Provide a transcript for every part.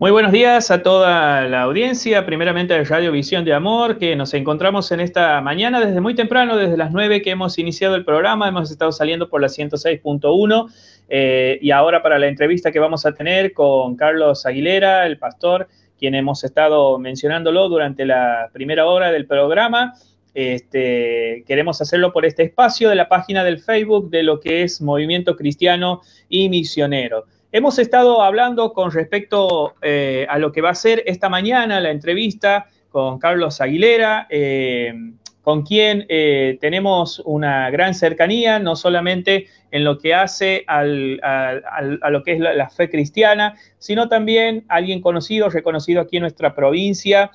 Muy buenos días a toda la audiencia, primeramente de Radio Visión de Amor, que nos encontramos en esta mañana desde muy temprano, desde las 9 que hemos iniciado el programa, hemos estado saliendo por la 106.1 eh, y ahora para la entrevista que vamos a tener con Carlos Aguilera, el pastor, quien hemos estado mencionándolo durante la primera hora del programa. Este, queremos hacerlo por este espacio de la página del Facebook de lo que es Movimiento Cristiano y Misionero. Hemos estado hablando con respecto eh, a lo que va a ser esta mañana la entrevista con Carlos Aguilera, eh, con quien eh, tenemos una gran cercanía, no solamente en lo que hace a lo que es la, fe cristiana, sino también alguien conocido, reconocido aquí en nuestra provincia.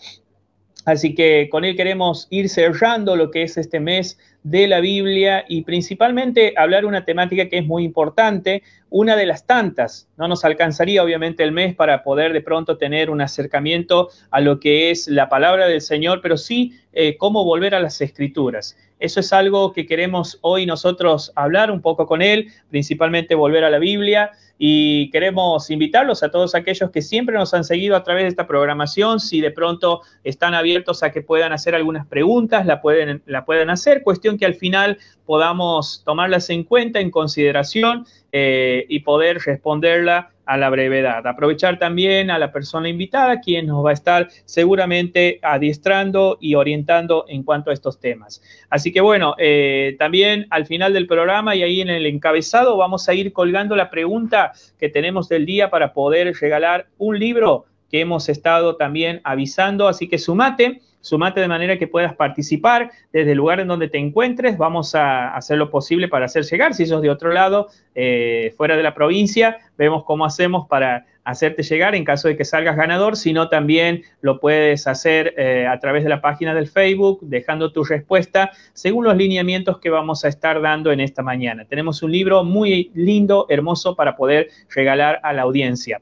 Así que con él queremos ir cerrando lo que es este mes de la Biblia y principalmente hablar una temática que es muy importante, una de las tantas. No nos alcanzaría obviamente el mes para poder de pronto tener un acercamiento a lo que es la palabra del Señor, pero sí eh, cómo volver a las escrituras. Eso es algo que queremos hoy nosotros hablar un poco con él, principalmente volver a la Biblia y queremos invitarlos a todos aquellos que siempre nos han seguido a través de esta programación, si de pronto están abiertos a que puedan hacer algunas preguntas, la pueden, la pueden hacer, cuestión que al final podamos tomarlas en cuenta, en consideración eh, y poder responderla a la brevedad. Aprovechar también a la persona invitada, quien nos va a estar seguramente adiestrando y orientando en cuanto a estos temas. Así que bueno, eh, también al final del programa y ahí en el encabezado vamos a ir colgando la pregunta que tenemos del día para poder regalar un libro que hemos estado también avisando. Así que sumate sumate de manera que puedas participar desde el lugar en donde te encuentres. Vamos a hacer lo posible para hacer llegar. Si sos de otro lado, eh, fuera de la provincia, vemos cómo hacemos para hacerte llegar en caso de que salgas ganador, sino también lo puedes hacer eh, a través de la página del Facebook, dejando tu respuesta según los lineamientos que vamos a estar dando en esta mañana. Tenemos un libro muy lindo, hermoso para poder regalar a la audiencia.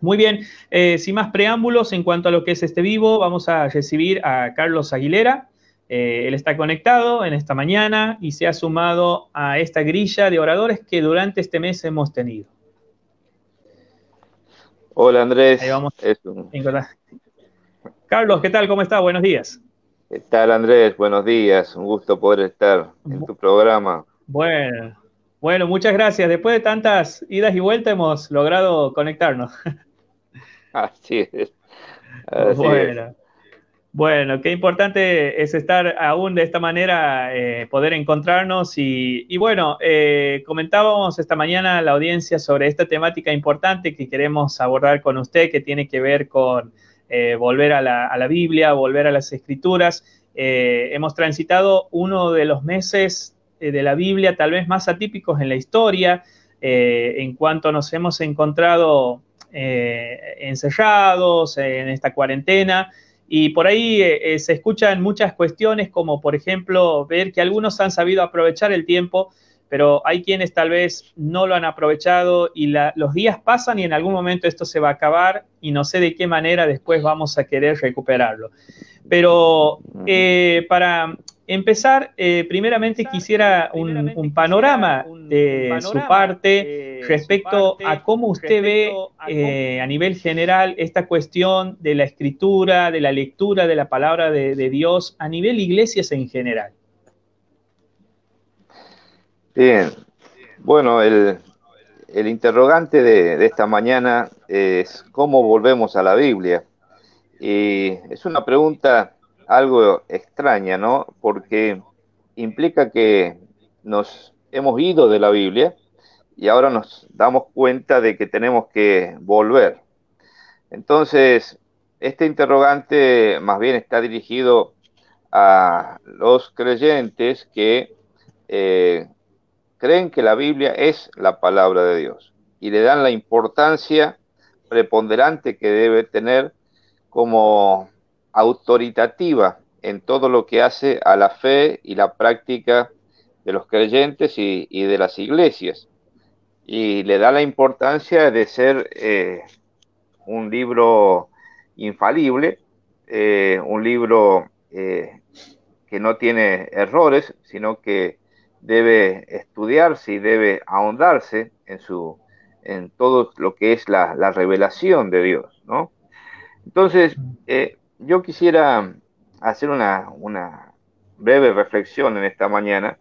Muy bien, eh, sin más preámbulos en cuanto a lo que es este vivo, vamos a recibir a Carlos Aguilera. Eh, él está conectado en esta mañana y se ha sumado a esta grilla de oradores que durante este mes hemos tenido. Hola Andrés. Carlos, ¿qué tal? ¿Cómo está? Buenos días. ¿Qué tal Andrés? Buenos días. Un gusto poder estar en tu programa. Bueno, bueno, muchas gracias. Después de tantas idas y vueltas hemos logrado conectarnos. Así es. bueno. Bueno, qué importante es estar aún de esta manera, eh, poder encontrarnos y, bueno, eh, comentábamos esta mañana a la audiencia sobre esta temática importante que queremos abordar con usted, que tiene que ver con eh, volver a la, a la, Biblia, volver a las escrituras. hemos transitado uno de los meses de la Biblia tal vez más atípicos en la historia, en cuanto nos hemos encontrado eh, encerrados en esta cuarentena. Y por ahí eh, eh, se escuchan muchas cuestiones como, por ejemplo, ver que algunos han sabido aprovechar el tiempo, pero hay quienes tal vez no lo han aprovechado y los días pasan y en algún momento esto se va a acabar y no sé de qué manera después vamos a querer recuperarlo. Pero para empezar, primeramente quisiera un, panorama de su parte respecto a cómo usted ve eh, a nivel general esta cuestión de la escritura, de la lectura de la palabra de, Dios a nivel iglesias en general. Bien, bueno, el, interrogante de, esta mañana es cómo volvemos a la Biblia. Y es una pregunta algo extraña, ¿no? Porque implica que nos hemos ido de la Biblia, y ahora nos damos cuenta de que tenemos que volver. Entonces, este interrogante más bien está dirigido a los creyentes que eh, creen que la Biblia es la palabra de Dios y le dan la importancia preponderante que debe tener como autoritativa en todo lo que hace a la fe y la práctica de los creyentes y de las iglesias y le da la importancia de ser eh, un libro infalible, eh, un libro eh, que no tiene errores, sino que debe estudiarse y debe ahondarse en su, en todo lo que es la, revelación de Dios, ¿no? Entonces, yo quisiera hacer una, breve reflexión en esta mañana,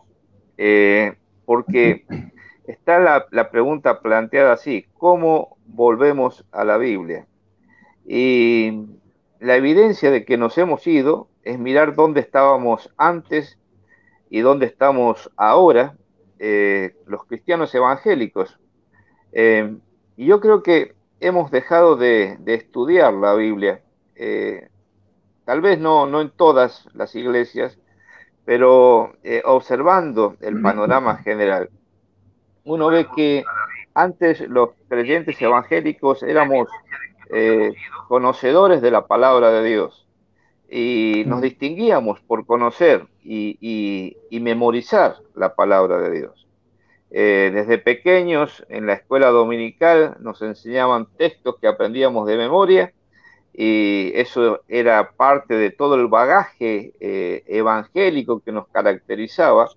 eh, porque está la, la, pregunta planteada así, ¿cómo volvemos a la Biblia? Y la evidencia de que nos hemos ido es mirar dónde estábamos antes y dónde estamos ahora, eh, los cristianos evangélicos. Eh, y yo creo que hemos dejado de, estudiar la Biblia, eh, tal vez no, no en todas las iglesias, pero observando el panorama general, uno ve que antes los creyentes evangélicos éramos conocedores de la palabra de Dios y nos distinguíamos por conocer y, memorizar la palabra de Dios. Eh, desde pequeños en la escuela dominical nos enseñaban textos que aprendíamos de memoria y eso era parte de todo el bagaje eh, evangélico que nos caracterizaba.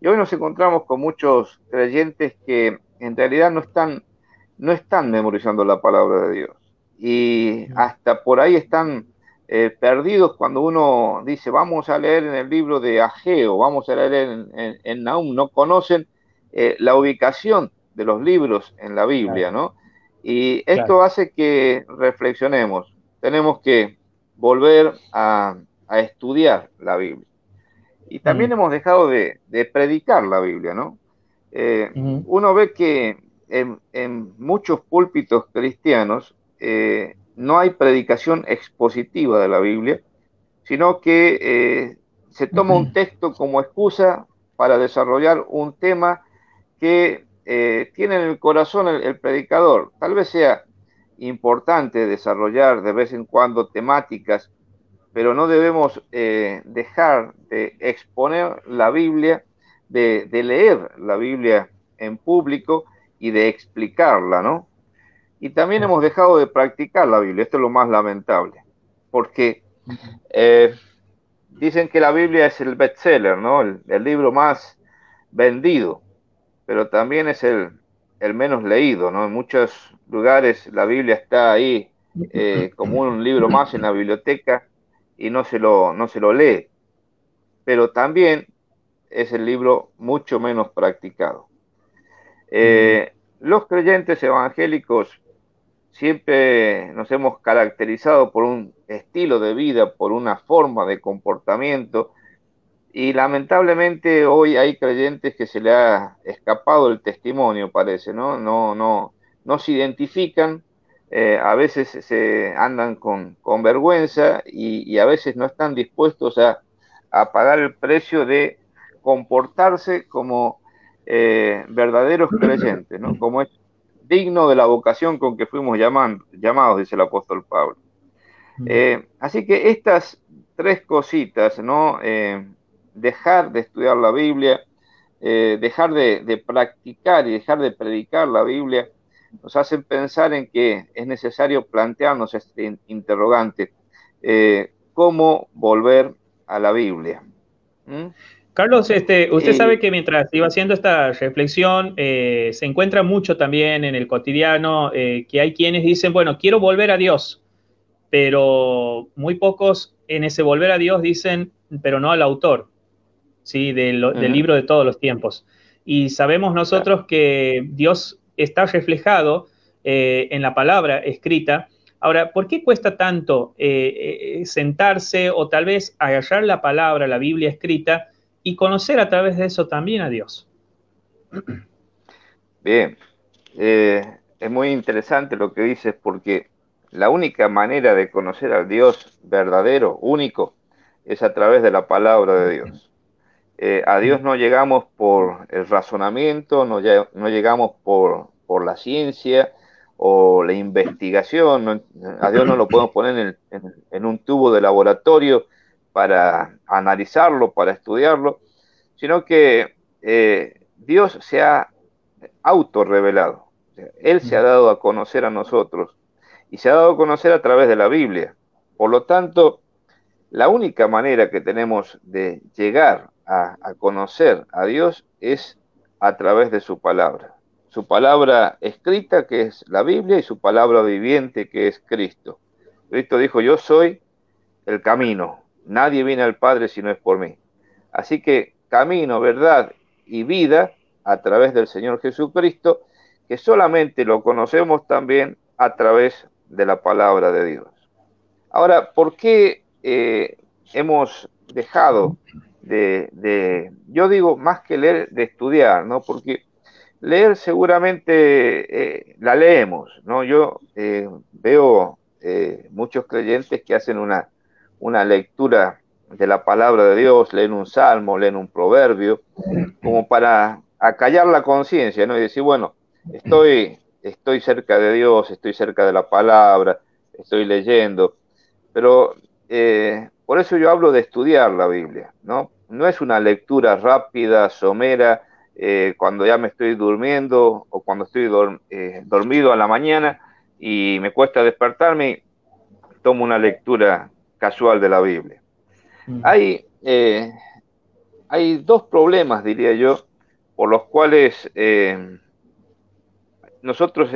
Y hoy nos encontramos con muchos creyentes que en realidad no están, no están memorizando la palabra de Dios. Y hasta por ahí están eh, perdidos cuando uno dice vamos a leer en el libro de Ageo, vamos a leer en, en, Nahum, no conocen eh, la ubicación de los libros en la Biblia, ¿no? Y esto hace que reflexionemos, tenemos que volver a, estudiar la Biblia. Y también hemos dejado de, predicar la Biblia, ¿no? Eh, uno ve que en, en, muchos púlpitos cristianos no hay predicación expositiva de la Biblia, sino que eh, se toma un texto como excusa para desarrollar un tema que eh, tiene en el corazón el, predicador. Tal vez sea importante desarrollar de vez en cuando temáticas, pero no debemos eh, dejar de exponer la Biblia, de, leer la Biblia en público y de explicarla, ¿no? Y también hemos dejado de practicar la Biblia. Esto es lo más lamentable. Porque eh, dicen que la Biblia es el bestseller, ¿no? El, libro más vendido, pero también es el, menos leído, ¿no? En muchos lugares la Biblia está ahí eh, como un libro más en la biblioteca y no se lo, no se lo lee. Pero también es el libro mucho menos practicado. Eh, los creyentes evangélicos siempre nos hemos caracterizado por un estilo de vida, por una forma de comportamiento, y lamentablemente hoy hay creyentes que se le ha escapado el testimonio, parece, ¿no? No, no, no se identifican, eh, a veces se andan con, vergüenza y, a veces no están dispuestos a, pagar el precio de comportarse como eh, verdaderos creyentes, ¿no? Como es digno de la vocación con que fuimos llamados, dice el apóstol Pablo. Mm. Eh, así que estas tres cositas, ¿no? Eh, dejar de estudiar la Biblia, eh, dejar de, practicar y dejar de predicar la Biblia, nos hacen pensar en que es necesario plantearnos este interrogante, ¿cómo volver a la Biblia? ¿Mm? Carlos, este, usted sabe que mientras iba haciendo esta reflexión, eh, se encuentra mucho también en el cotidiano eh, que hay quienes dicen, bueno, quiero volver a Dios, pero muy pocos en ese volver a Dios dicen, pero no al autor, ¿sí? Del, libro de todos los tiempos. Y sabemos nosotros que Dios está reflejado eh, en la palabra escrita. Ahora, ¿por qué cuesta tanto sentarse o tal vez agarrar la palabra, la Biblia escrita? y conocer a través de eso también a Dios. Bien, eh, es muy interesante lo que dices porque la única manera de conocer al Dios verdadero, único, es a través de la palabra de Dios. Eh, a Dios no llegamos por el razonamiento, no, no llegamos por, por, la ciencia o la investigación, a Dios no lo podemos poner en un tubo de laboratorio para analizarlo, para estudiarlo, sino que eh, Dios se ha autorrevelado. Él se ha dado a conocer a nosotros y se ha dado a conocer a través de la Biblia. Por lo tanto, la única manera que tenemos de llegar a, conocer a Dios es a través de su palabra. su palabra escrita, que es la Biblia, y su palabra viviente, que es Cristo. Cristo dijo, yo soy el camino, nadie viene al Padre si no es por mí. Así que camino, verdad y vida a través del Señor Jesucristo, que solamente lo conocemos también a través de la palabra de Dios. Ahora, ¿por qué eh, hemos dejado de, yo digo más que leer, de estudiar, ¿no? Porque leer seguramente eh, la leemos, ¿no? Yo eh, veo eh, muchos creyentes que hacen una, una lectura de la palabra de Dios, leen un salmo, leen un proverbio, como para acallar la conciencia, ¿no? Y decir, bueno, estoy, estoy cerca de Dios, estoy cerca de la palabra, estoy leyendo, pero por eso yo hablo de estudiar la Biblia, ¿no? No es una lectura rápida, somera, eh, cuando ya me estoy durmiendo o cuando estoy eh, dormido a la mañana y me cuesta despertarme, tomo una lectura casual de la Biblia. Mm. Hay, eh, hay dos problemas, diría yo, por los cuales nosotros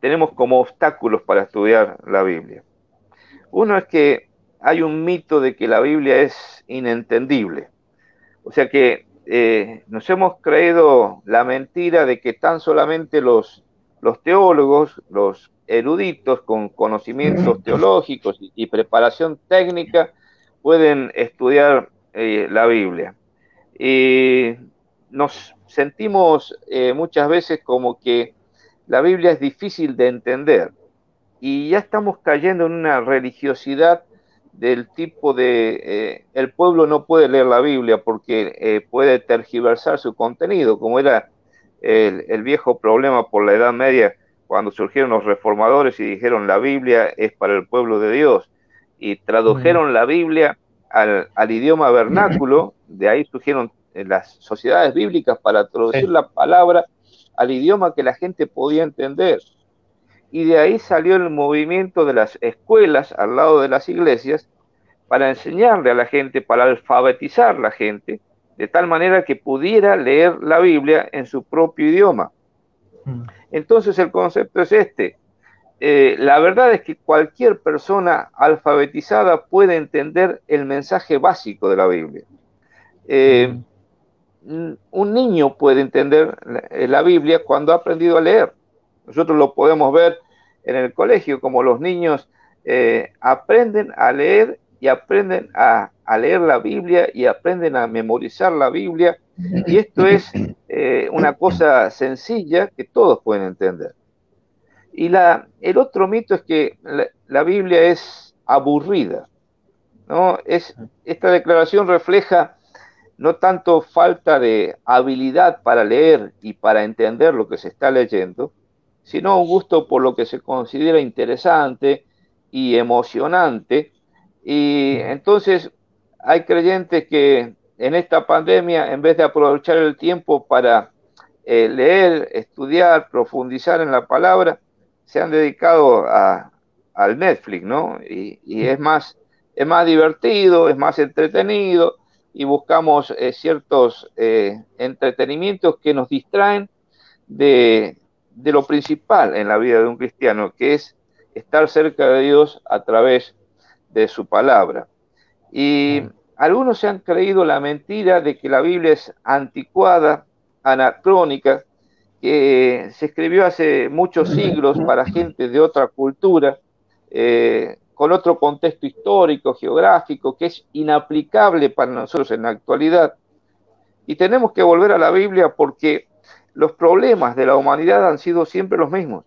tenemos como obstáculos para estudiar la Biblia. Uno es que hay un mito de que la Biblia es inentendible. O sea que eh, nos hemos creído la mentira de que tan solamente los, los teólogos, los eruditos con conocimientos teológicos y, preparación técnica pueden estudiar eh, la Biblia. Y nos sentimos eh, muchas veces como que la Biblia es difícil de entender y ya estamos cayendo en una religiosidad del tipo de eh, el pueblo no puede leer la Biblia porque eh, puede tergiversar su contenido, como era el, viejo problema por la Edad Media cuando surgieron los reformadores y dijeron la Biblia es para el pueblo de Dios y tradujeron la Biblia al, idioma vernáculo, de ahí surgieron eh, las sociedades bíblicas para traducir la palabra al idioma que la gente podía entender y de ahí salió el movimiento de las escuelas al lado de las iglesias para enseñarle a la gente, para alfabetizar a la gente, de tal manera que pudiera leer la Biblia en su propio idioma. Mm. Entonces el concepto es este. Eh, la verdad es que cualquier persona alfabetizada puede entender el mensaje básico de la Biblia. Eh, mm. un niño puede entender la Biblia cuando ha aprendido a leer. Nosotros lo podemos ver en el colegio, como los niños eh, aprenden a leer y aprenden a, leer la Biblia y aprenden a memorizar la Biblia. Y esto es eh, una cosa sencilla que todos pueden entender. Y la, el otro mito es que la, Biblia es aburrida. ¿no? Es, esta declaración refleja no tanto falta de habilidad para leer y para entender lo que se está leyendo, sino un gusto por lo que se considera interesante y emocionante. Y entonces hay creyentes que en esta pandemia, en vez de aprovechar el tiempo para eh, leer, estudiar, profundizar en la palabra, se han dedicado a, al Netflix, ¿no? Y, es, más, es más divertido, es más entretenido y buscamos eh, ciertos eh, entretenimientos que nos distraen de, de lo principal en la vida de un cristiano, que es estar cerca de Dios a través de su palabra. Y algunos se han creído la mentira de que la Biblia es anticuada, anacrónica, que se escribió hace muchos siglos para gente de otra cultura, eh, con otro contexto histórico, geográfico, que es inaplicable para nosotros en la actualidad. Y tenemos que volver a la Biblia porque los problemas de la humanidad han sido siempre los mismos.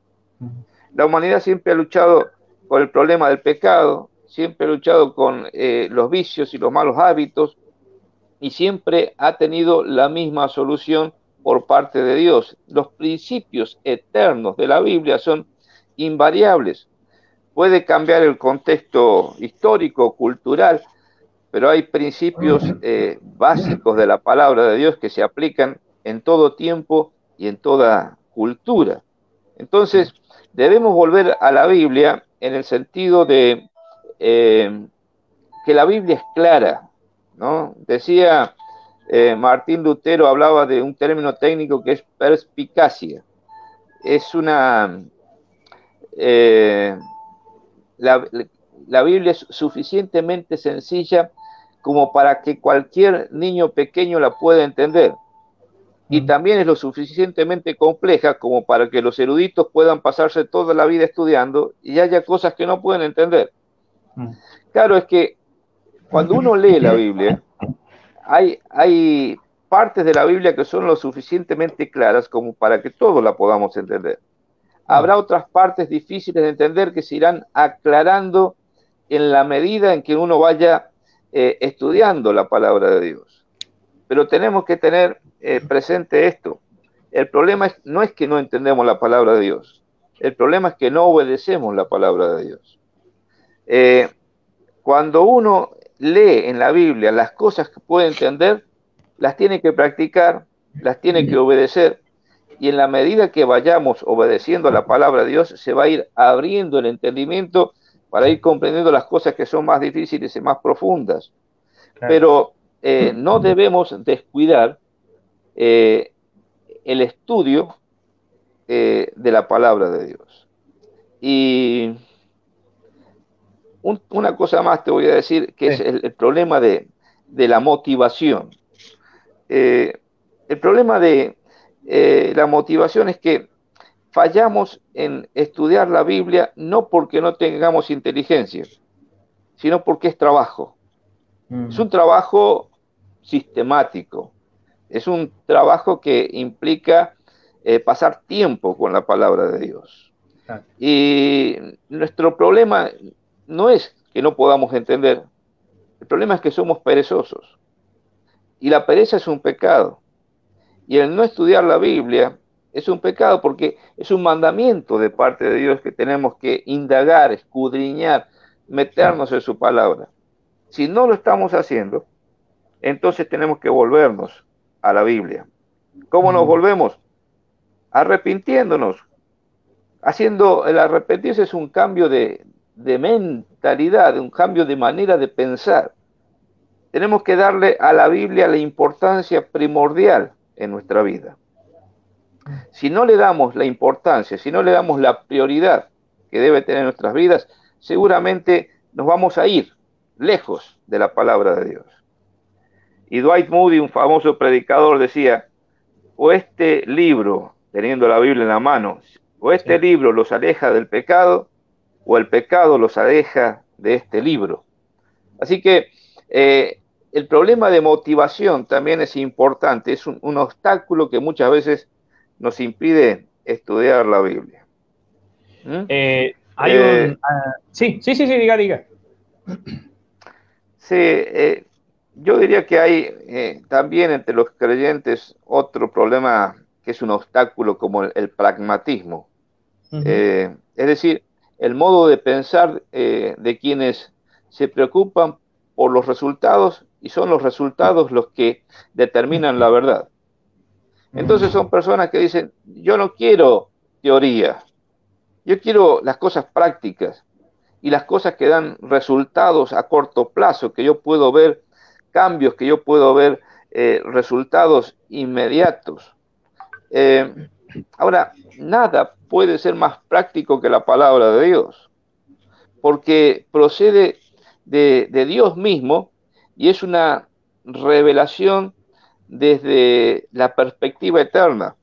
La humanidad siempre ha luchado con el problema del pecado, siempre ha luchado con eh, los vicios y los malos hábitos y siempre ha tenido la misma solución por parte de Dios. Los principios eternos de la Biblia son invariables. Puede cambiar el contexto histórico, cultural, pero hay principios eh, básicos de la palabra de Dios que se aplican en todo tiempo y en toda cultura. Entonces, debemos volver a la Biblia en el sentido de eh, que la Biblia es clara, ¿no? Decía eh, Martín Lutero, hablaba de un término técnico que es perspicacia. es una... Eh, la, Biblia es suficientemente sencilla como para que cualquier niño pequeño la pueda entender. Y también es lo suficientemente compleja como para que los eruditos puedan pasarse toda la vida estudiando y haya cosas que no pueden entender. Claro, es que cuando uno lee la Biblia, hay, hay partes de la Biblia que son lo suficientemente claras como para que todos la podamos entender. Habrá otras partes difíciles de entender que se irán aclarando en la medida en que uno vaya eh, estudiando la palabra de Dios. Pero tenemos que tener eh, presente esto. El problema no es que no entendemos la palabra de Dios. El problema es que no obedecemos la palabra de Dios. Eh, cuando uno lee en la Biblia las cosas que puede entender, las tiene que practicar, las tiene que obedecer. Y en la medida que vayamos obedeciendo la palabra de Dios, se va a ir abriendo el entendimiento para ir comprendiendo las cosas que son más difíciles y más profundas. Pero eh, no debemos descuidar eh, el estudio eh, de la palabra de Dios. Y una cosa más te voy a decir, que es el, problema de, la motivación. Eh, el problema de la motivación es que fallamos en estudiar la Biblia no porque no tengamos inteligencia, sino porque es trabajo. Mm. Es un trabajo sistemático, es un trabajo que implica eh, pasar tiempo con la palabra de Dios. Y nuestro problema no es que no podamos entender, el problema es que somos perezosos. Y la pereza es un pecado. Y el no estudiar la Biblia es un pecado porque es un mandamiento de parte de Dios que tenemos que indagar, escudriñar, meternos en su palabra. Si no lo estamos haciendo, entonces tenemos que volvernos a la Biblia. ¿Cómo nos volvemos? Arrepintiéndonos. Haciendo el arrepentirse es un cambio de, de mentalidad, un cambio de manera de pensar. Tenemos que darle a la Biblia la importancia primordial en nuestra vida. Si no le damos la importancia, si no le damos la prioridad que debe tener nuestras vidas, seguramente nos vamos a ir lejos de la palabra de Dios. Y Dwight Moody, un famoso predicador, decía, o este libro, teniendo la Biblia en la mano, o este libro los aleja del pecado, o el pecado los aleja de este libro. Así que eh, el problema de motivación también es importante, es un, obstáculo que muchas veces nos impide estudiar la Biblia. ¿Mm? Eh, hay un, eh, ah, sí, sí, sí, sí, diga, diga. Sí, yo diría que hay también entre los creyentes otro problema que es un obstáculo como el, pragmatismo. es decir, el modo de pensar eh, de quienes se preocupan por los resultados y son los resultados los que determinan la verdad. Entonces son personas que dicen, yo no quiero teoría, yo quiero las cosas prácticas y las cosas que dan resultados a corto plazo, que yo puedo ver cambios, que yo puedo ver eh, resultados inmediatos. Eh, ahora, nada puede ser más práctico que la palabra de Dios, porque procede de, Dios mismo y es una revelación desde la perspectiva eterna.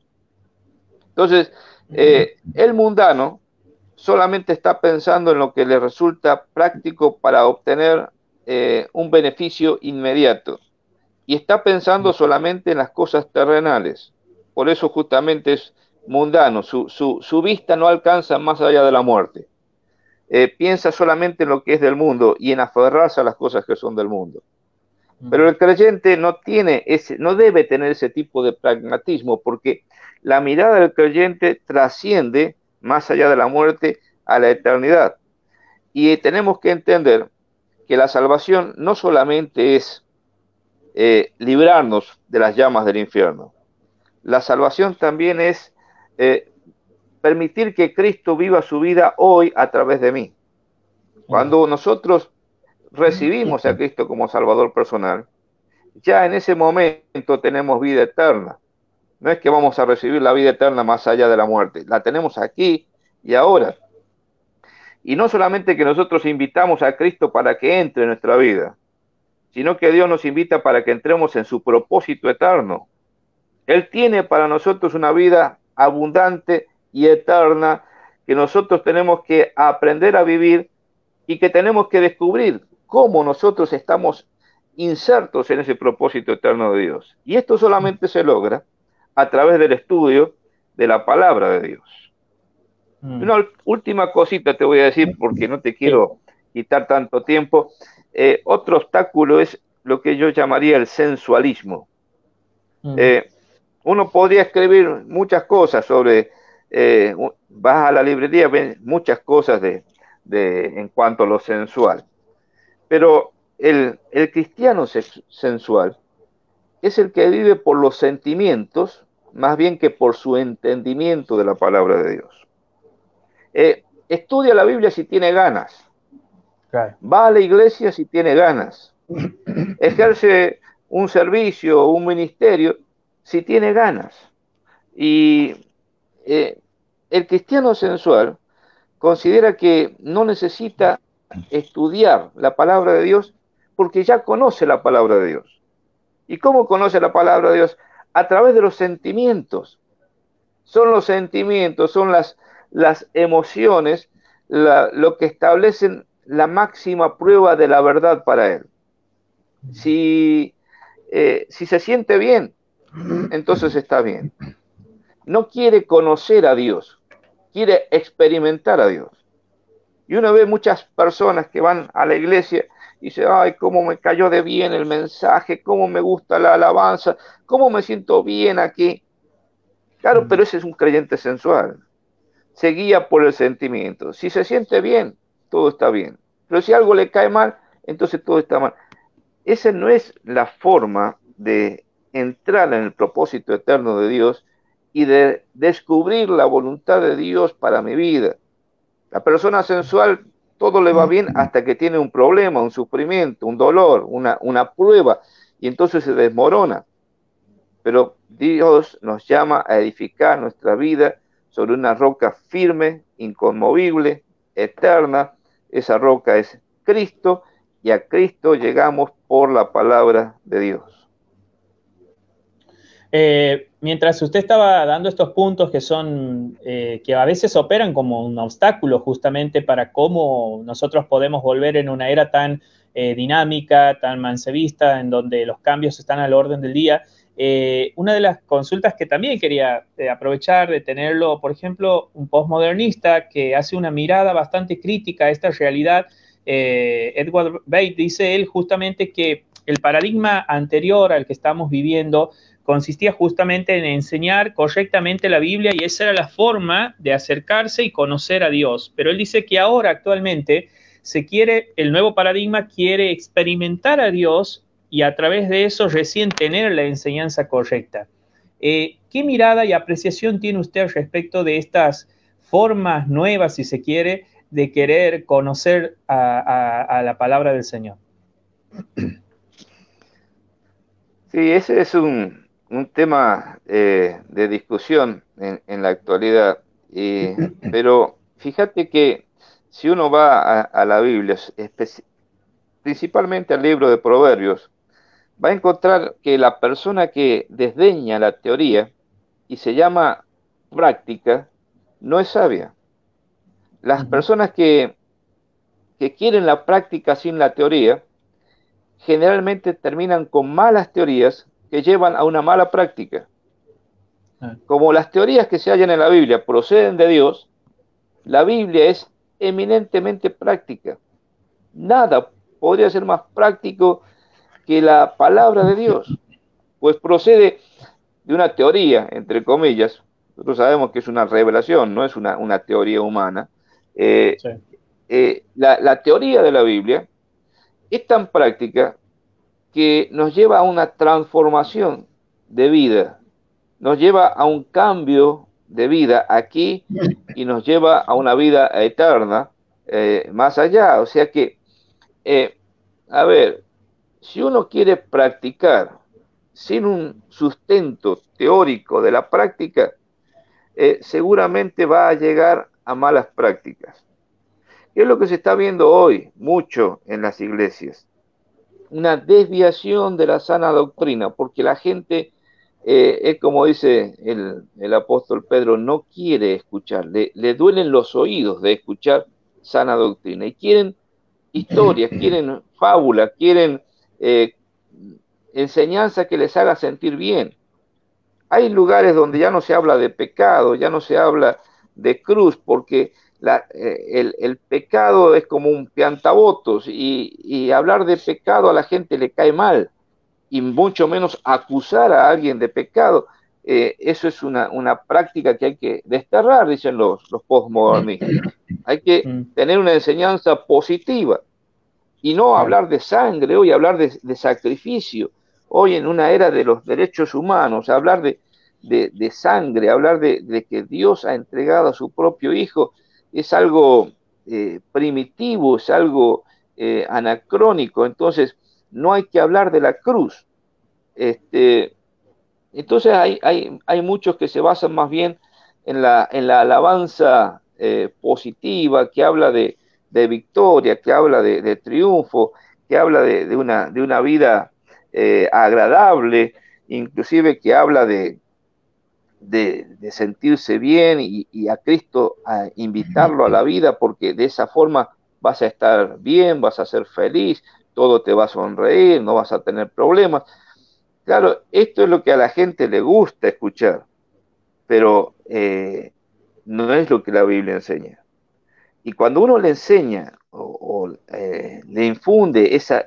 Entonces, eh, el mundano solamente está pensando en lo que le resulta práctico para obtener eh, un beneficio inmediato y está pensando solamente en las cosas terrenales. Por eso justamente es mundano, su, su, vista no alcanza más allá de la muerte. Eh, piensa solamente en lo que es del mundo y en aferrarse a las cosas que son del mundo. Pero el creyente no tiene ese, no debe tener ese tipo de pragmatismo, porque la mirada del creyente trasciende más allá de la muerte a la eternidad. Y tenemos que entender que la salvación no solamente es eh, librarnos de las llamas del infierno, la salvación también es eh, permitir que Cristo viva su vida hoy a través de mí. Cuando nosotros recibimos a Cristo como Salvador personal, ya en ese momento tenemos vida eterna. No es que vamos a recibir la vida eterna más allá de la muerte, la tenemos aquí y ahora. Y no solamente que nosotros invitamos a Cristo para que entre en nuestra vida, sino que Dios nos invita para que entremos en su propósito eterno. Él tiene para nosotros una vida abundante y eterna que nosotros tenemos que aprender a vivir y que tenemos que descubrir cómo nosotros estamos insertos en ese propósito eterno de Dios. Y esto solamente se logra a través del estudio de la palabra de Dios. Mm. Una última cosita te voy a decir porque no te quiero quitar tanto tiempo. Eh, otro obstáculo es lo que yo llamaría el sensualismo. Mm. Eh, uno podría escribir muchas cosas sobre, eh, vas a la librería, ven muchas cosas de, en cuanto a lo sensual. Pero el, el cristiano sensual es el que vive por los sentimientos más bien que por su entendimiento de la palabra de Dios. Eh, estudia la Biblia si tiene ganas. Va a la iglesia si tiene ganas. Ejerce un servicio o un ministerio si tiene ganas. Y eh, el cristiano sensual considera que no necesita estudiar la palabra de Dios porque ya conoce la palabra de Dios. ¿Y cómo conoce la palabra de Dios? A través de los sentimientos. Son los sentimientos, son las, las emociones lo que establecen la máxima prueba de la verdad para él. Si, eh, si se siente bien, entonces está bien. No quiere conocer a Dios, quiere experimentar a Dios. Y uno ve muchas personas que van a la iglesia y dice, ay, cómo me cayó de bien el mensaje, cómo me gusta la alabanza, cómo me siento bien aquí. Claro, pero ese es un creyente sensual. Se guía por el sentimiento. Si se siente bien, todo está bien. Pero si algo le cae mal, entonces todo está mal. Esa no es la forma de entrar en el propósito eterno de Dios y de descubrir la voluntad de Dios para mi vida. La persona sensual todo le va bien hasta que tiene un problema, un sufrimiento, un dolor, una, una prueba, y entonces se desmorona. Pero Dios nos llama a edificar nuestra vida sobre una roca firme, inconmovible, eterna. Esa roca es Cristo y a Cristo llegamos por la palabra de Dios. Eh, mientras usted estaba dando estos puntos que son, eh, que a veces operan como un obstáculo justamente para cómo nosotros podemos volver en una era tan eh, dinámica, tan mansevista, en donde los cambios están al orden del día, una de las consultas que también quería aprovechar de tenerlo, por ejemplo, un postmodernista que hace una mirada bastante crítica a esta realidad, Edward Bates dice él justamente que el paradigma anterior al que estamos viviendo consistía justamente en enseñar correctamente la Biblia y esa era la forma de acercarse y conocer a Dios. Pero él dice que ahora actualmente se quiere, el nuevo paradigma quiere experimentar a Dios y a través de eso recién tener la enseñanza correcta. Eh, ¿Qué mirada y apreciación tiene usted respecto de estas formas nuevas, si se quiere, de querer conocer a la palabra del Señor? Sí, ese es un, un tema eh, de discusión en, la actualidad, pero fíjate que si uno va a, la Biblia, principalmente al libro de Proverbios, va a encontrar que la persona que desdeña la teoría y se llama práctica, no es sabia. Las personas que, que quieren la práctica sin la teoría, generalmente terminan con malas teorías que llevan a una mala práctica. Ah. Como las teorías que se hallan en la Biblia proceden de Dios, la Biblia es eminentemente práctica. Nada podría ser más práctico que la palabra de Dios, pues procede de una teoría, entre comillas. Nosotros sabemos que es una revelación, no es una, teoría humana. Eh, eh, la, la teoría de la Biblia es tan práctica que nos lleva a una transformación de vida, nos lleva a un cambio de vida aquí y nos lleva a una vida eterna eh, más allá. O sea que, eh, a ver, si uno quiere practicar sin un sustento teórico de la práctica, eh, seguramente va a llegar a malas prácticas. ¿Qué es lo que se está viendo hoy mucho en las iglesias? Una desviación de la sana doctrina, porque la gente, eh, es como dice el, apóstol Pedro, no quiere escuchar, le, duelen los oídos de escuchar sana doctrina y quieren historias, quieren fábulas, quieren eh, enseñanza que les haga sentir bien. Hay lugares donde ya no se habla de pecado, ya no se habla de cruz, porque eh, el, pecado es como un piantabotos y, hablar de pecado a la gente le cae mal y mucho menos acusar a alguien de pecado. Eh, eso es una, práctica que hay que desterrar, dicen los, los postmodernistas. Hay que tener una enseñanza positiva y no hablar de sangre hoy, hablar de sacrificio. Hoy en una era de los derechos humanos, hablar de, de, sangre, hablar de, que Dios ha entregado a su propio Hijo, es algo eh, primitivo, es algo eh, anacrónico, entonces no hay que hablar de la cruz. Este, entonces hay, hay, hay muchos que se basan más bien en la, en la alabanza eh, positiva, que habla de, victoria, que habla de, triunfo, que habla de, una, de una vida agradable, inclusive que habla de, de, sentirse bien y, a Cristo a invitarlo a la vida porque de esa forma vas a estar bien, vas a ser feliz, todo te va a sonreír, no vas a tener problemas. Claro, esto es lo que a la gente le gusta escuchar, pero eh, no es lo que la Biblia enseña. Y cuando uno le enseña o, eh, le infunde esa,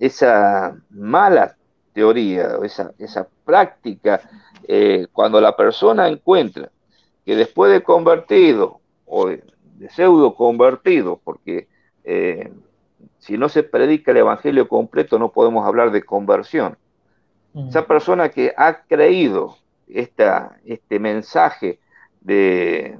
esa mala teoría, esa, esa práctica eh, cuando la persona encuentra que después de convertido o de, pseudo convertido, porque eh, si no se predica el evangelio completo no podemos hablar de conversión. Esa persona que ha creído esta, este mensaje de,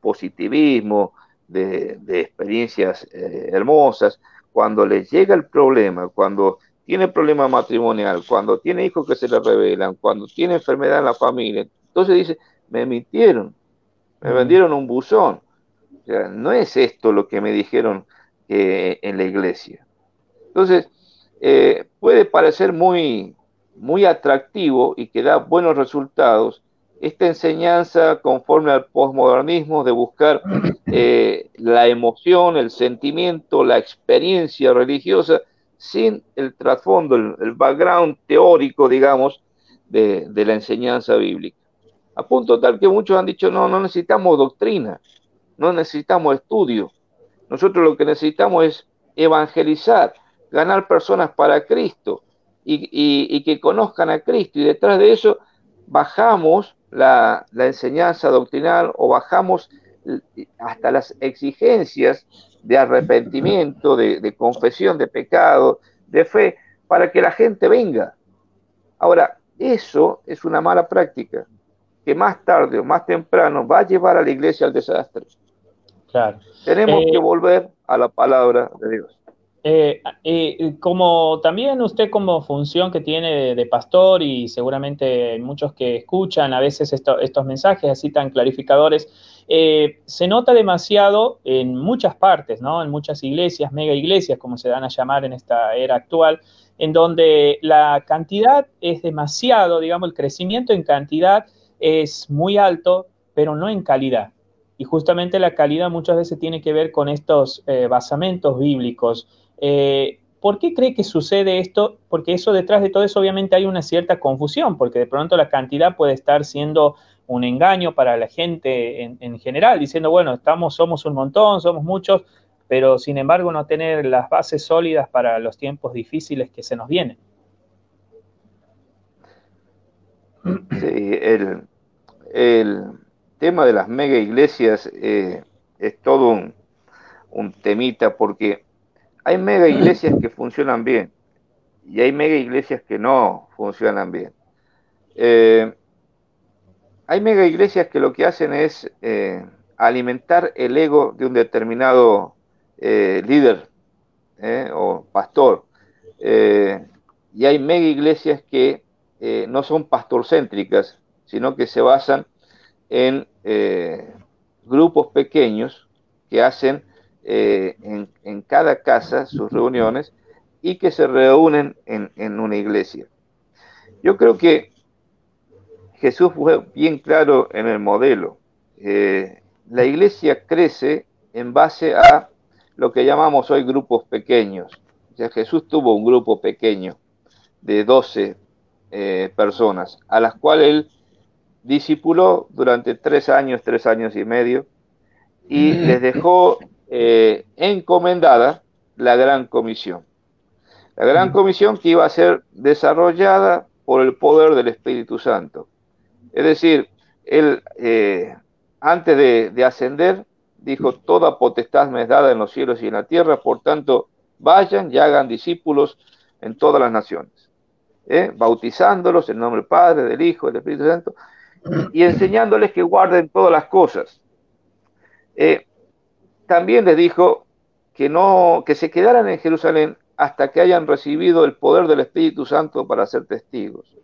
positivismo, de, experiencias eh, hermosas, cuando le llega el problema, cuando tiene problema matrimonial, cuando tiene hijos que se le revelan, cuando tiene enfermedad en la familia, entonces dice, me mintieron, me vendieron un buzón. O sea, no es esto lo que me dijeron eh, en la iglesia. Entonces, eh, puede parecer muy, muy atractivo y que da buenos resultados esta enseñanza conforme al posmodernismo de buscar eh, la emoción, el sentimiento, la experiencia religiosa sin el trasfondo, el, background teórico, digamos, de, la enseñanza bíblica. A punto tal que muchos han dicho, no, no necesitamos doctrina, no necesitamos estudio. Nosotros lo que necesitamos es evangelizar, ganar personas para Cristo y, que conozcan a Cristo. Y detrás de eso bajamos la, la enseñanza doctrinal o bajamos hasta las exigencias de arrepentimiento, de, confesión de pecado, de fe, para que la gente venga. Ahora, eso es una mala práctica que más tarde o más temprano va a llevar a la iglesia al desastre. Claro. Tenemos que eh, volver a la palabra de Dios. Eh, eh, como también usted como función que tiene de, pastor y seguramente muchos que escuchan a veces estos mensajes así tan clarificadores, eh, se nota demasiado en muchas partes, ¿no? En muchas iglesias, mega iglesias, como se dan a llamar en esta era actual, en donde la cantidad es demasiado, digamos, el crecimiento en cantidad es muy alto, pero no en calidad. Y justamente la calidad muchas veces tiene que ver con estos basamentos bíblicos, eh, ¿Por qué cree que sucede esto? Porque eso detrás de todo eso obviamente hay una cierta confusión, porque de pronto la cantidad puede estar siendo un engaño para la gente en, general, diciendo, bueno, estamos, somos un montón, somos muchos, pero sin embargo no tener las bases sólidas para los tiempos difíciles que se nos vienen. Sí, el, tema de las mega iglesias eh, es todo un, un temita porque hay mega iglesias que funcionan bien y hay mega iglesias que no funcionan bien. Eh, hay mega iglesias que lo que hacen es eh, alimentar el ego de un determinado eh, líder o pastor. y hay mega iglesias que no son pastorcéntricas, sino que se basan en grupos pequeños que hacen en, en, cada casa sus reuniones y que se reúnen en, en una iglesia. Yo creo que Jesús fue bien claro en el modelo. la iglesia crece en base a lo que llamamos hoy grupos pequeños. Jesús tuvo un grupo pequeño de 12 eh, personas, a las cuales él discipuló durante tres años, tres años y medio, y les dejó eh, encomendada la gran comisión. La gran comisión que iba a ser desarrollada por el poder del Espíritu Santo. Es decir, él, eh, antes de, de ascender, dijo, toda potestad me es dada en los cielos y en la tierra, por tanto, vayan y hagan discípulos en todas las naciones, ¿eh? bautizándolos en nombre del Padre, del Hijo, del Espíritu Santo, y enseñándoles que guarden todas las cosas. Eh, también les dijo que, no, que se quedaran en Jerusalén hasta que hayan recibido el poder del Espíritu Santo para ser testigos.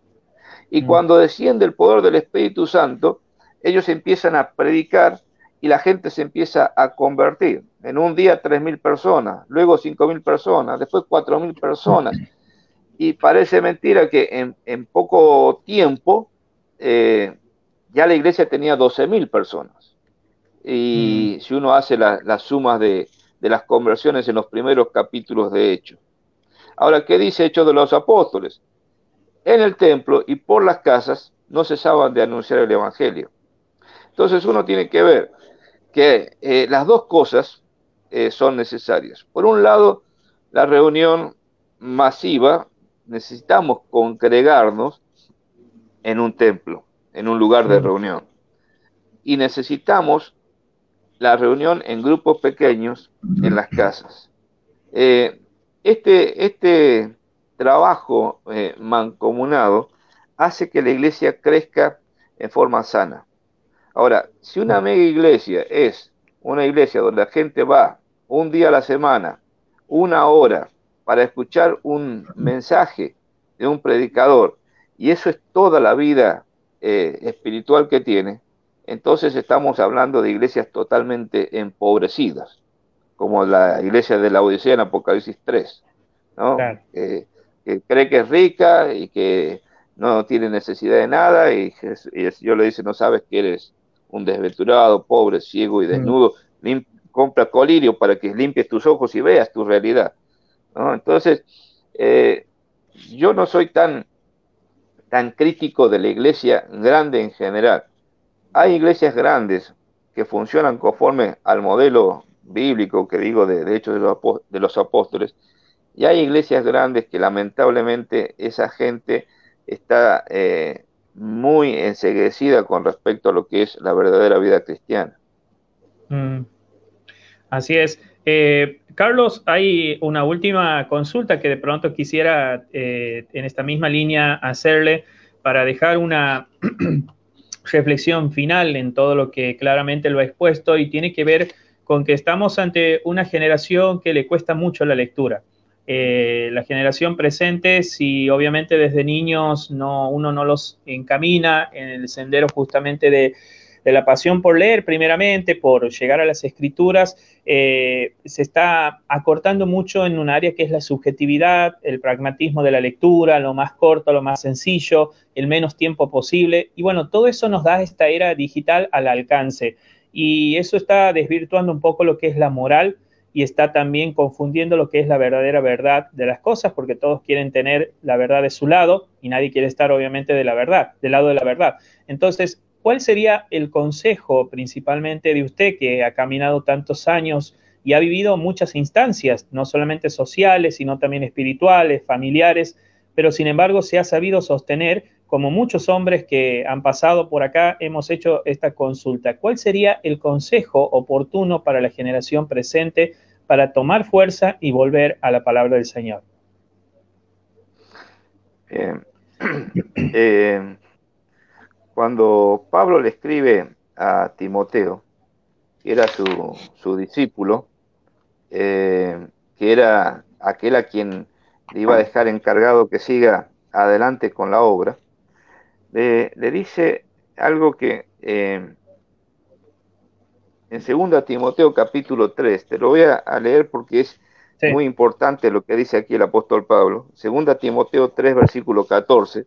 Y mm. cuando desciende el poder del Espíritu Santo, ellos empiezan a predicar y la gente se empieza a convertir. En un día 3.000 personas, luego 5.000 personas, después 4.000 personas. Y parece mentira que en, poco tiempo eh, ya la iglesia tenía 12.000 personas. Y mm. si uno hace las sumas de, de, las conversiones en los primeros capítulos de Hechos. Ahora, ¿qué dice Hechos de los Apóstoles? En el templo y por las casas no cesaban de anunciar el Evangelio. Entonces uno tiene que ver que eh, las dos cosas eh, son necesarias. Por un lado, la reunión masiva, necesitamos congregarnos en un templo, en un lugar de reunión. Y necesitamos la reunión en grupos pequeños en las casas. Eh, este, este trabajo mancomunado hace que la iglesia crezca en forma sana. Ahora, si una mega iglesia es una iglesia donde la gente va un día a la semana, una hora, para escuchar un mensaje de un predicador, y eso es toda la vida eh, espiritual que tiene, entonces estamos hablando de iglesias totalmente empobrecidas, como la iglesia de la Odisea en Apocalipsis 3, ¿no? que cree que es rica y que no tiene necesidad de nada, y, y el Señor le dice, no sabes que eres un desventurado, pobre, ciego y mm. desnudo, compra colirio para que limpies tus ojos y veas tu realidad. Entonces, eh, yo no soy tan, tan crítico de la iglesia grande en general. Hay iglesias grandes que funcionan conforme al modelo bíblico que digo de, de hecho de los, de los apóstoles, y hay iglesias grandes que lamentablemente esa gente está eh, muy enseguecida con respecto a lo que es la verdadera vida cristiana. Mm. Así es. Eh, Carlos, hay una última consulta que de pronto quisiera eh, en esta misma línea hacerle para dejar una reflexión final en todo lo que claramente lo ha expuesto y tiene que ver con que estamos ante una generación que le cuesta mucho la lectura. Eh, la generación presente, si obviamente desde niños no, uno no los encamina en el sendero justamente de, la pasión por leer, primeramente, por llegar a las escrituras, eh, se está acortando mucho en un área que es la subjetividad, el pragmatismo de la lectura, lo más corto, lo más sencillo, el menos tiempo posible. Y bueno, todo eso nos da esta era digital al alcance. Y eso está desvirtuando un poco lo que es la moral y está también confundiendo lo que es la verdadera verdad de las cosas, porque todos quieren tener la verdad de su lado y nadie quiere estar obviamente de la verdad, del lado de la verdad. Entonces, ¿cuál sería el consejo principalmente de usted que ha caminado tantos años y ha vivido muchas instancias, no solamente sociales, sino también espirituales, familiares, pero sin embargo se ha sabido sostener como muchos hombres que han pasado por acá, hemos hecho esta consulta. ¿Cuál sería el consejo oportuno para la generación presente para tomar fuerza y volver a la palabra del Señor? Eh, cuando Pablo le escribe a Timoteo, que era su, discípulo, eh, que era aquel a quien le iba a dejar encargado que siga adelante con la obra, le, dice algo que eh, en 2 Timoteo capítulo 3, te lo voy a, leer porque es muy importante lo que dice aquí el apóstol Pablo. 2 Timoteo 3, versículo 14.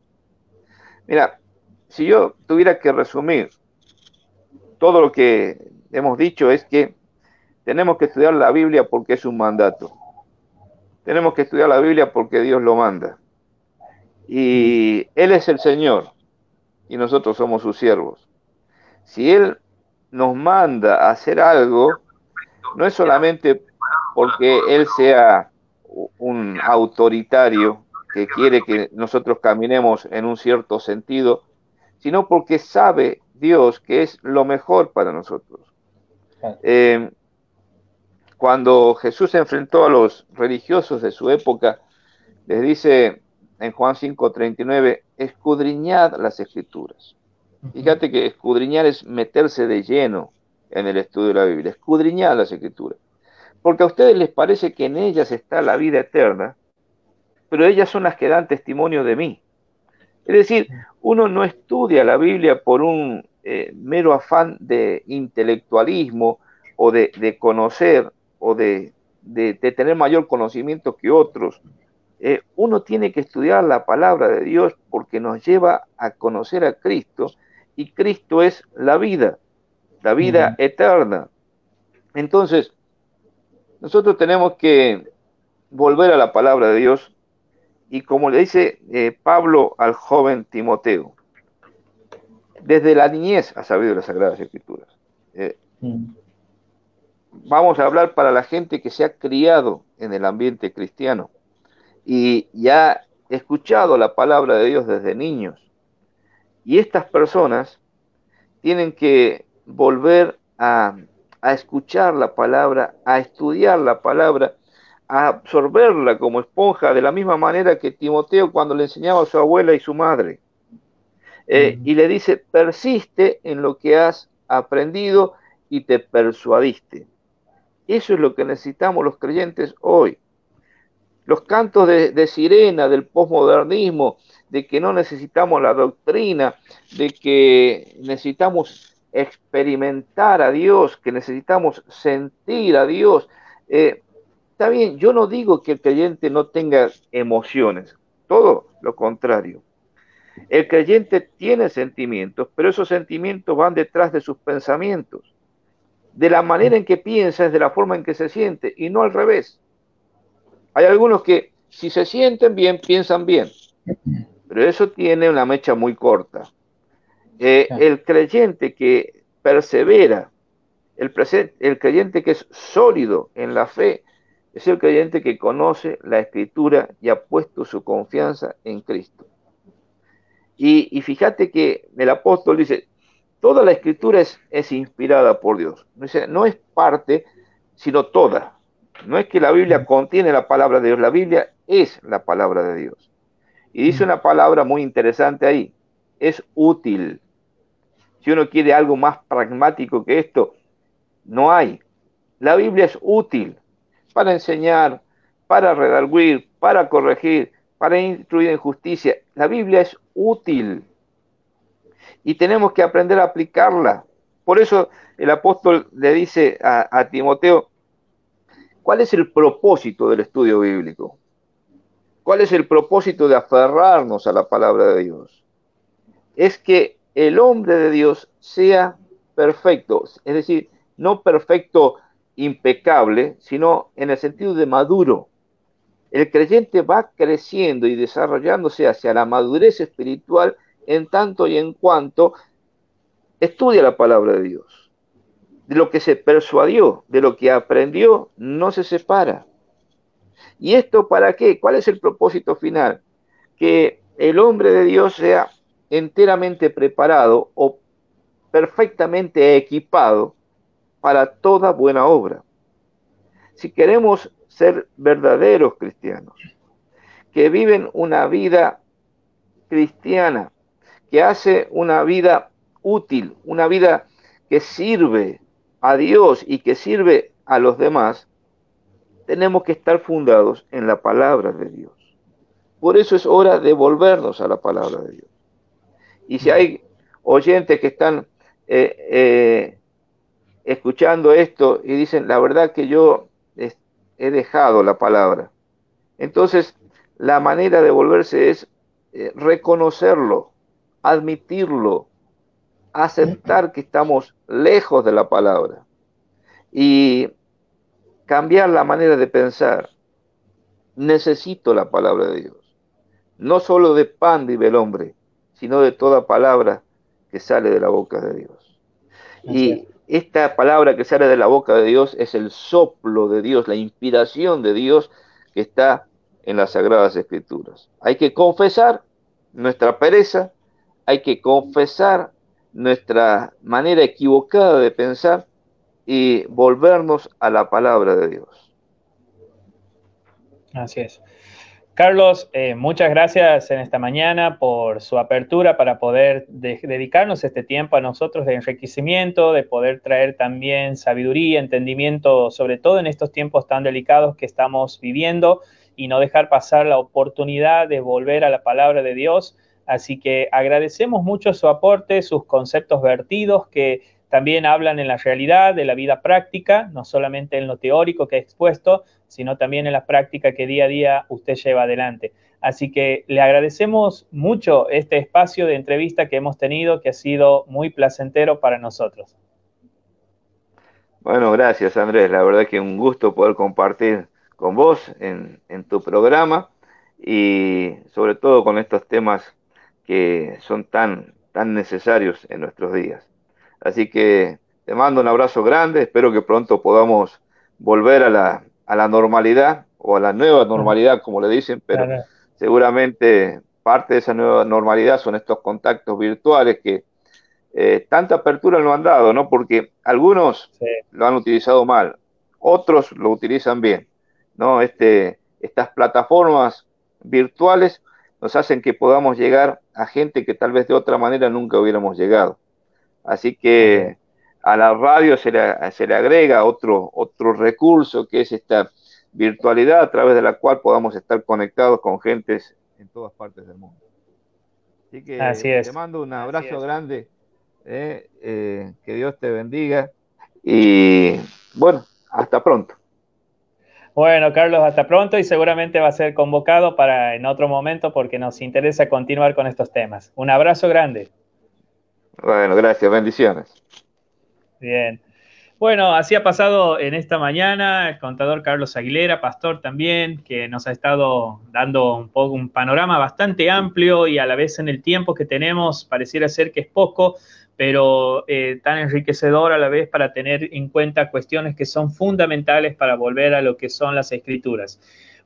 Mira, si yo tuviera que resumir todo lo que hemos dicho es que tenemos que estudiar la Biblia porque es un mandato. Tenemos que estudiar la Biblia porque Dios lo manda. Y Él es el Señor y nosotros somos sus siervos. Si Él nos manda a hacer algo, no es solamente porque Él sea un autoritario que quiere que nosotros caminemos en un cierto sentido, sino porque sabe Dios que es lo mejor para nosotros. Eh, cuando Jesús se enfrentó a los religiosos de su época, les dice en Juan 5:39, escudriñad las escrituras. Fíjate que escudriñar es meterse de lleno en el estudio de la Biblia, escudriñad las escrituras. Porque a ustedes les parece que en ellas está la vida eterna, pero ellas son las que dan testimonio de mí. Es decir, uno no estudia la Biblia por un eh, mero afán de intelectualismo o de, conocer o de, tener mayor conocimiento que otros. Eh, uno tiene que estudiar la palabra de Dios porque nos lleva a conocer a Cristo y Cristo es la vida, la vida eterna. Entonces, nosotros tenemos que volver a la palabra de Dios y como le dice eh, Pablo al joven Timoteo, desde la niñez ha sabido las Sagradas Escrituras. Eh, mm. Vamos a hablar para la gente que se ha criado en el ambiente cristiano y ya ha escuchado la palabra de Dios desde niños. Y estas personas tienen que volver a, a escuchar la palabra, a estudiar la palabra a absorberla como esponja, de la misma manera que Timoteo cuando le enseñaba a su abuela y su madre. Eh, y le dice, persiste en lo que has aprendido y te persuadiste. Eso es lo que necesitamos los creyentes hoy. Los cantos de, sirena del posmodernismo, de que no necesitamos la doctrina, de que necesitamos experimentar a Dios, que necesitamos sentir a Dios. Eh, Está bien, yo no digo que el creyente no tenga emociones, todo lo contrario. El creyente tiene sentimientos, pero esos sentimientos van detrás de sus pensamientos. De la manera en que piensa es de la forma en que se siente y no al revés. Hay algunos que si se sienten bien, piensan bien, pero eso tiene una mecha muy corta. Eh, el creyente que persevera, el, el creyente que es sólido en la fe, es el creyente que conoce la escritura y ha puesto su confianza en Cristo. Y, fíjate que el apóstol dice, toda la escritura es, es inspirada por Dios. Dice, no es parte, sino toda. No es que la Biblia contiene la palabra de Dios, la Biblia es la palabra de Dios. Y dice una palabra muy interesante ahí, es útil. Si uno quiere algo más pragmático que esto, no hay. La Biblia es útil para enseñar, para redarguir, para corregir, para instruir en justicia. La Biblia es útil y tenemos que aprender a aplicarla. Por eso el apóstol le dice a, Timoteo, ¿cuál es el propósito del estudio bíblico? ¿Cuál es el propósito de aferrarnos a la palabra de Dios? Es que el hombre de Dios sea perfecto, es decir, no perfecto impecable, sino en el sentido de maduro. El creyente va creciendo y desarrollándose hacia la madurez espiritual en tanto y en cuanto estudia la palabra de Dios. De lo que se persuadió, de lo que aprendió, no se separa. ¿Y esto para qué? ¿Cuál es el propósito final? Que el hombre de Dios sea enteramente preparado o perfectamente equipado para toda buena obra. Si queremos ser verdaderos cristianos, que viven una vida cristiana, que hace una vida útil, una vida que sirve a Dios y que sirve a los demás, tenemos que estar fundados en la palabra de Dios. Por eso es hora de volvernos a la palabra de Dios. Y si hay oyentes que están eh, eh, escuchando esto y dicen, la verdad que yo he dejado la palabra, entonces la manera de volverse es eh, reconocerlo, admitirlo, aceptar que estamos lejos de la palabra y cambiar la manera de pensar. Necesito la palabra de Dios. No solo de pan vive el hombre, sino de toda palabra que sale de la boca de Dios. Y esta palabra que sale de la boca de Dios es el soplo de Dios, la inspiración de Dios que está en las Sagradas Escrituras. Hay que confesar nuestra pereza, hay que confesar nuestra manera equivocada de pensar y volvernos a la palabra de Dios. Así es. Carlos, eh, muchas gracias en esta mañana por su apertura para poder dedicarnos este tiempo a nosotros de enriquecimiento, de poder traer también sabiduría, entendimiento, sobre todo en estos tiempos tan delicados que estamos viviendo y no dejar pasar la oportunidad de volver a la palabra de Dios. Así que agradecemos mucho su aporte, sus conceptos vertidos que también hablan en la realidad de la vida práctica, no solamente en lo teórico que ha expuesto, sino también en la práctica que día a día usted lleva adelante. Así que le agradecemos mucho este espacio de entrevista que hemos tenido, que ha sido muy placentero para nosotros. Bueno, gracias Andrés. La verdad que un gusto poder compartir con vos en, en tu programa y sobre todo con estos temas que son tan, tan necesarios en nuestros días. Así que te mando un abrazo grande, espero que pronto podamos volver a la, a la normalidad o a la nueva normalidad, como le dicen, pero seguramente parte de esa nueva normalidad son estos contactos virtuales que eh, tanta apertura no han dado, ¿no? Porque algunos lo han utilizado mal, otros lo utilizan bien, ¿no? Este, estas plataformas virtuales nos hacen que podamos llegar a gente que tal vez de otra manera nunca hubiéramos llegado. Así que a la radio se le, se le agrega otro, otro recurso que es esta virtualidad a través de la cual podamos estar conectados con gentes en todas partes del mundo. Así que te mando un abrazo grande, eh, eh, que Dios te bendiga y bueno, hasta pronto. Bueno, Carlos, hasta pronto y seguramente va a ser convocado para en otro momento porque nos interesa continuar con estos temas. Un abrazo grande. Bueno, gracias, bendiciones. Bien. Bueno, así ha pasado en esta mañana el contador Carlos Aguilera, pastor también, que nos ha estado dando un poco un panorama bastante amplio y a la vez en el tiempo que tenemos pareciera ser que es poco pero eh, tan enriquecedor a la vez para tener en cuenta cuestiones que son fundamentales para volver a lo que son las escrituras.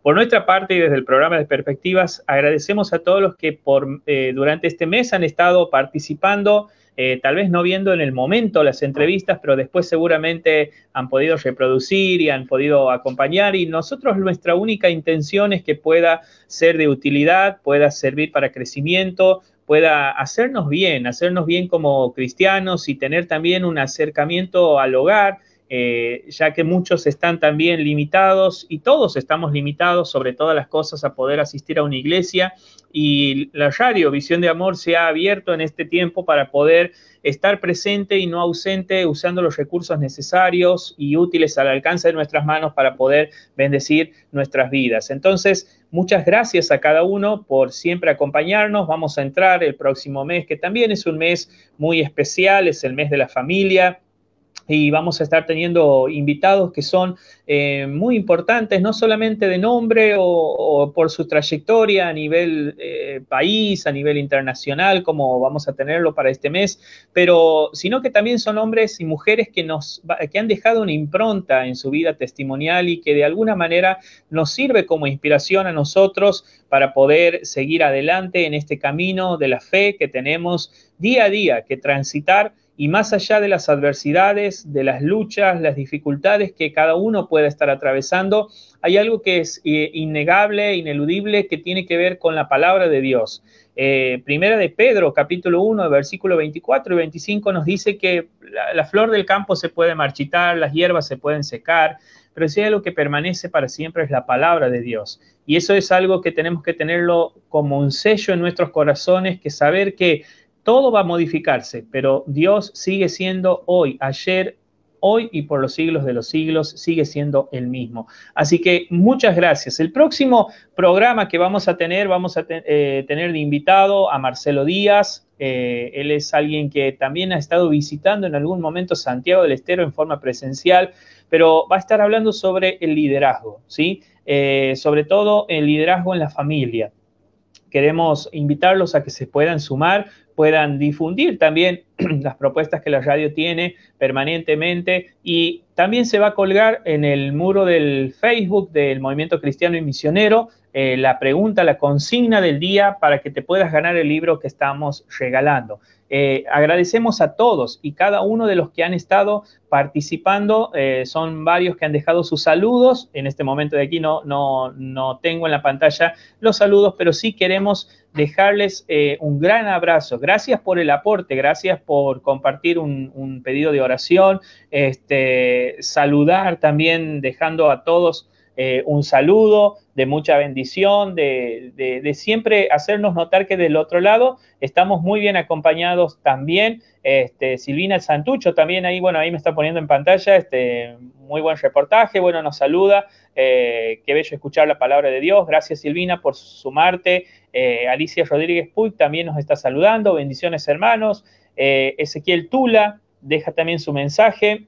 Por nuestra parte y desde el programa de Perspectivas, agradecemos a todos los que por, eh, durante este mes han estado participando, eh, tal vez no viendo en el momento las entrevistas, pero después seguramente han podido reproducir y han podido acompañar. Y nosotros nuestra única intención es que pueda ser de utilidad, pueda servir para crecimiento, pueda hacernos bien, hacernos bien como cristianos y tener también un acercamiento al hogar, eh, ya que muchos están también limitados y todos estamos limitados sobre todas las cosas a poder asistir a una iglesia y la radio Visión de Amor se ha abierto en este tiempo para poder estar presente y no ausente usando los recursos necesarios y útiles al alcance de nuestras manos para poder bendecir nuestras vidas. Entonces, muchas gracias a cada uno por siempre acompañarnos. Vamos a entrar el próximo mes, que también es un mes muy especial, es el mes de la familia y vamos a estar teniendo invitados que son eh, muy importantes, no solamente de nombre o, por su trayectoria a nivel eh, país, a nivel internacional, como vamos a tenerlo para este mes, pero sino que también son hombres y mujeres que nos que han dejado una impronta en su vida testimonial y que de alguna manera nos sirve como inspiración a nosotros para poder seguir adelante en este camino de la fe que tenemos día a día que transitar y más allá de las adversidades, de las luchas, las dificultades que cada uno puede estar atravesando, hay algo que es eh, innegable, ineludible, que tiene que ver con la palabra de Dios. Eh, primera de Pedro, capítulo 1, versículo 24 y 25 nos dice que la, flor del campo se puede marchitar, las hierbas se pueden secar, pero si hay algo que permanece para siempre es la palabra de Dios. Y eso es algo que tenemos que tenerlo como un sello en nuestros corazones, que saber que todo va a modificarse, pero Dios sigue siendo hoy, ayer, hoy y por los siglos de los siglos, sigue siendo el mismo. Así que muchas gracias. El próximo programa que vamos a tener, vamos a eh, tener de invitado a Marcelo Díaz. Eh, él es alguien que también ha estado visitando en algún momento Santiago del Estero en forma presencial, pero va a estar hablando sobre el liderazgo, ¿sí? Eh, sobre todo el liderazgo en la familia. Queremos invitarlos a que se puedan sumar puedan difundir también las propuestas que la radio tiene permanentemente y también se va a colgar en el muro del Facebook del Movimiento Cristiano y Misionero eh, la pregunta, la consigna del día para que te puedas ganar el libro que estamos regalando. Eh, agradecemos a todos y cada uno de los que han estado participando. Eh, son varios que han dejado sus saludos. En este momento de aquí no, no, no tengo en la pantalla los saludos, pero sí queremos dejarles eh, un gran abrazo. Gracias por el aporte, gracias por compartir un, pedido de oración, este, saludar también dejando a todos eh, un saludo de mucha bendición, de, siempre hacernos notar que del otro lado estamos muy bien acompañados también. Este, Silvina Santucho también ahí, bueno, ahí me está poniendo en pantalla, este, muy buen reportaje, bueno, nos saluda, eh, qué bello escuchar la palabra de Dios, gracias Silvina por sumarte, eh, Alicia Rodríguez Puig también nos está saludando, bendiciones hermanos, Ezequiel Tula deja también su mensaje,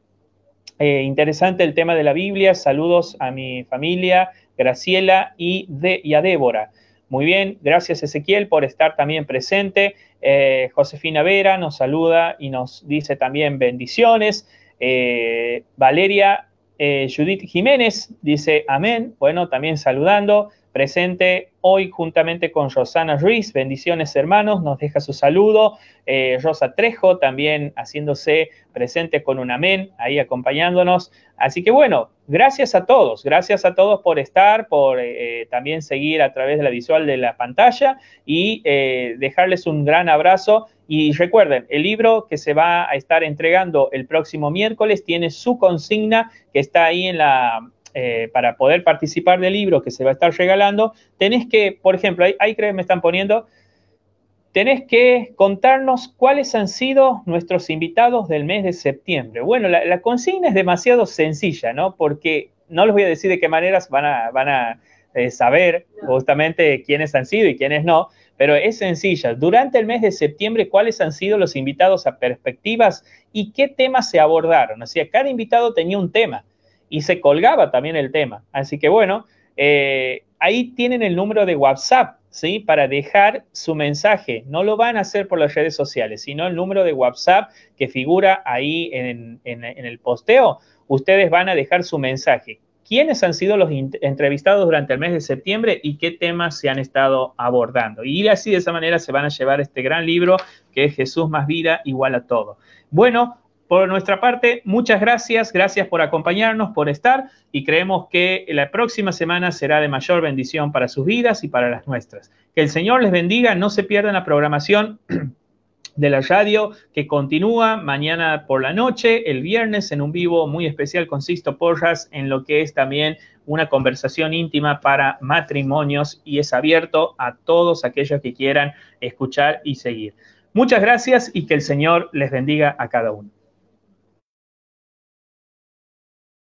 eh, interesante el tema de la Biblia. Saludos a mi familia, Graciela y, de, a Débora. Muy bien, gracias Ezequiel por estar también presente. Eh, Josefina Vera nos saluda y nos dice también bendiciones. Eh, Valeria Judith Jiménez dice amén. Bueno, también saludando presente hoy juntamente con Rosana Ruiz. Bendiciones hermanos, nos deja su saludo. Eh, Rosa Trejo también haciéndose presente con un amén, ahí acompañándonos. Así que bueno, gracias a todos, gracias a todos por estar, por eh, también seguir a través de la visual de la pantalla y eh, dejarles un gran abrazo. Y recuerden, el libro que se va a estar entregando el próximo miércoles tiene su consigna que está ahí en la, eh, para poder participar del libro que se va a estar regalando, tenés que, por ejemplo, ahí, creo que me están poniendo, tenés que contarnos cuáles han sido nuestros invitados del mes de septiembre. Bueno, la, consigna es demasiado sencilla, ¿no? Porque no les voy a decir de qué maneras van a, van a eh, saber justamente quiénes han sido y quiénes no, pero es sencilla. Durante el mes de septiembre, ¿cuáles han sido los invitados a perspectivas y qué temas se abordaron? O sea, cada invitado tenía un tema y se colgaba también el tema. Así que bueno, eh, ahí tienen el número de WhatsApp, ¿sí? Para dejar su mensaje. No lo van a hacer por las redes sociales, sino el número de WhatsApp que figura ahí en, el posteo. Ustedes van a dejar su mensaje. ¿Quiénes han sido los entrevistados durante el mes de septiembre y qué temas se han estado abordando? Y así de esa manera se van a llevar este gran libro que es Jesús más vida igual a todo. Bueno, por nuestra parte, muchas gracias, gracias por acompañarnos, por estar y creemos que la próxima semana será de mayor bendición para sus vidas y para las nuestras. Que el Señor les bendiga, no se pierdan la programación de la radio que continúa mañana por la noche, el viernes en un vivo muy especial con Sisto Porras en lo que es también una conversación íntima para matrimonios y es abierto a todos aquellos que quieran escuchar y seguir. Muchas gracias y que el Señor les bendiga a cada uno.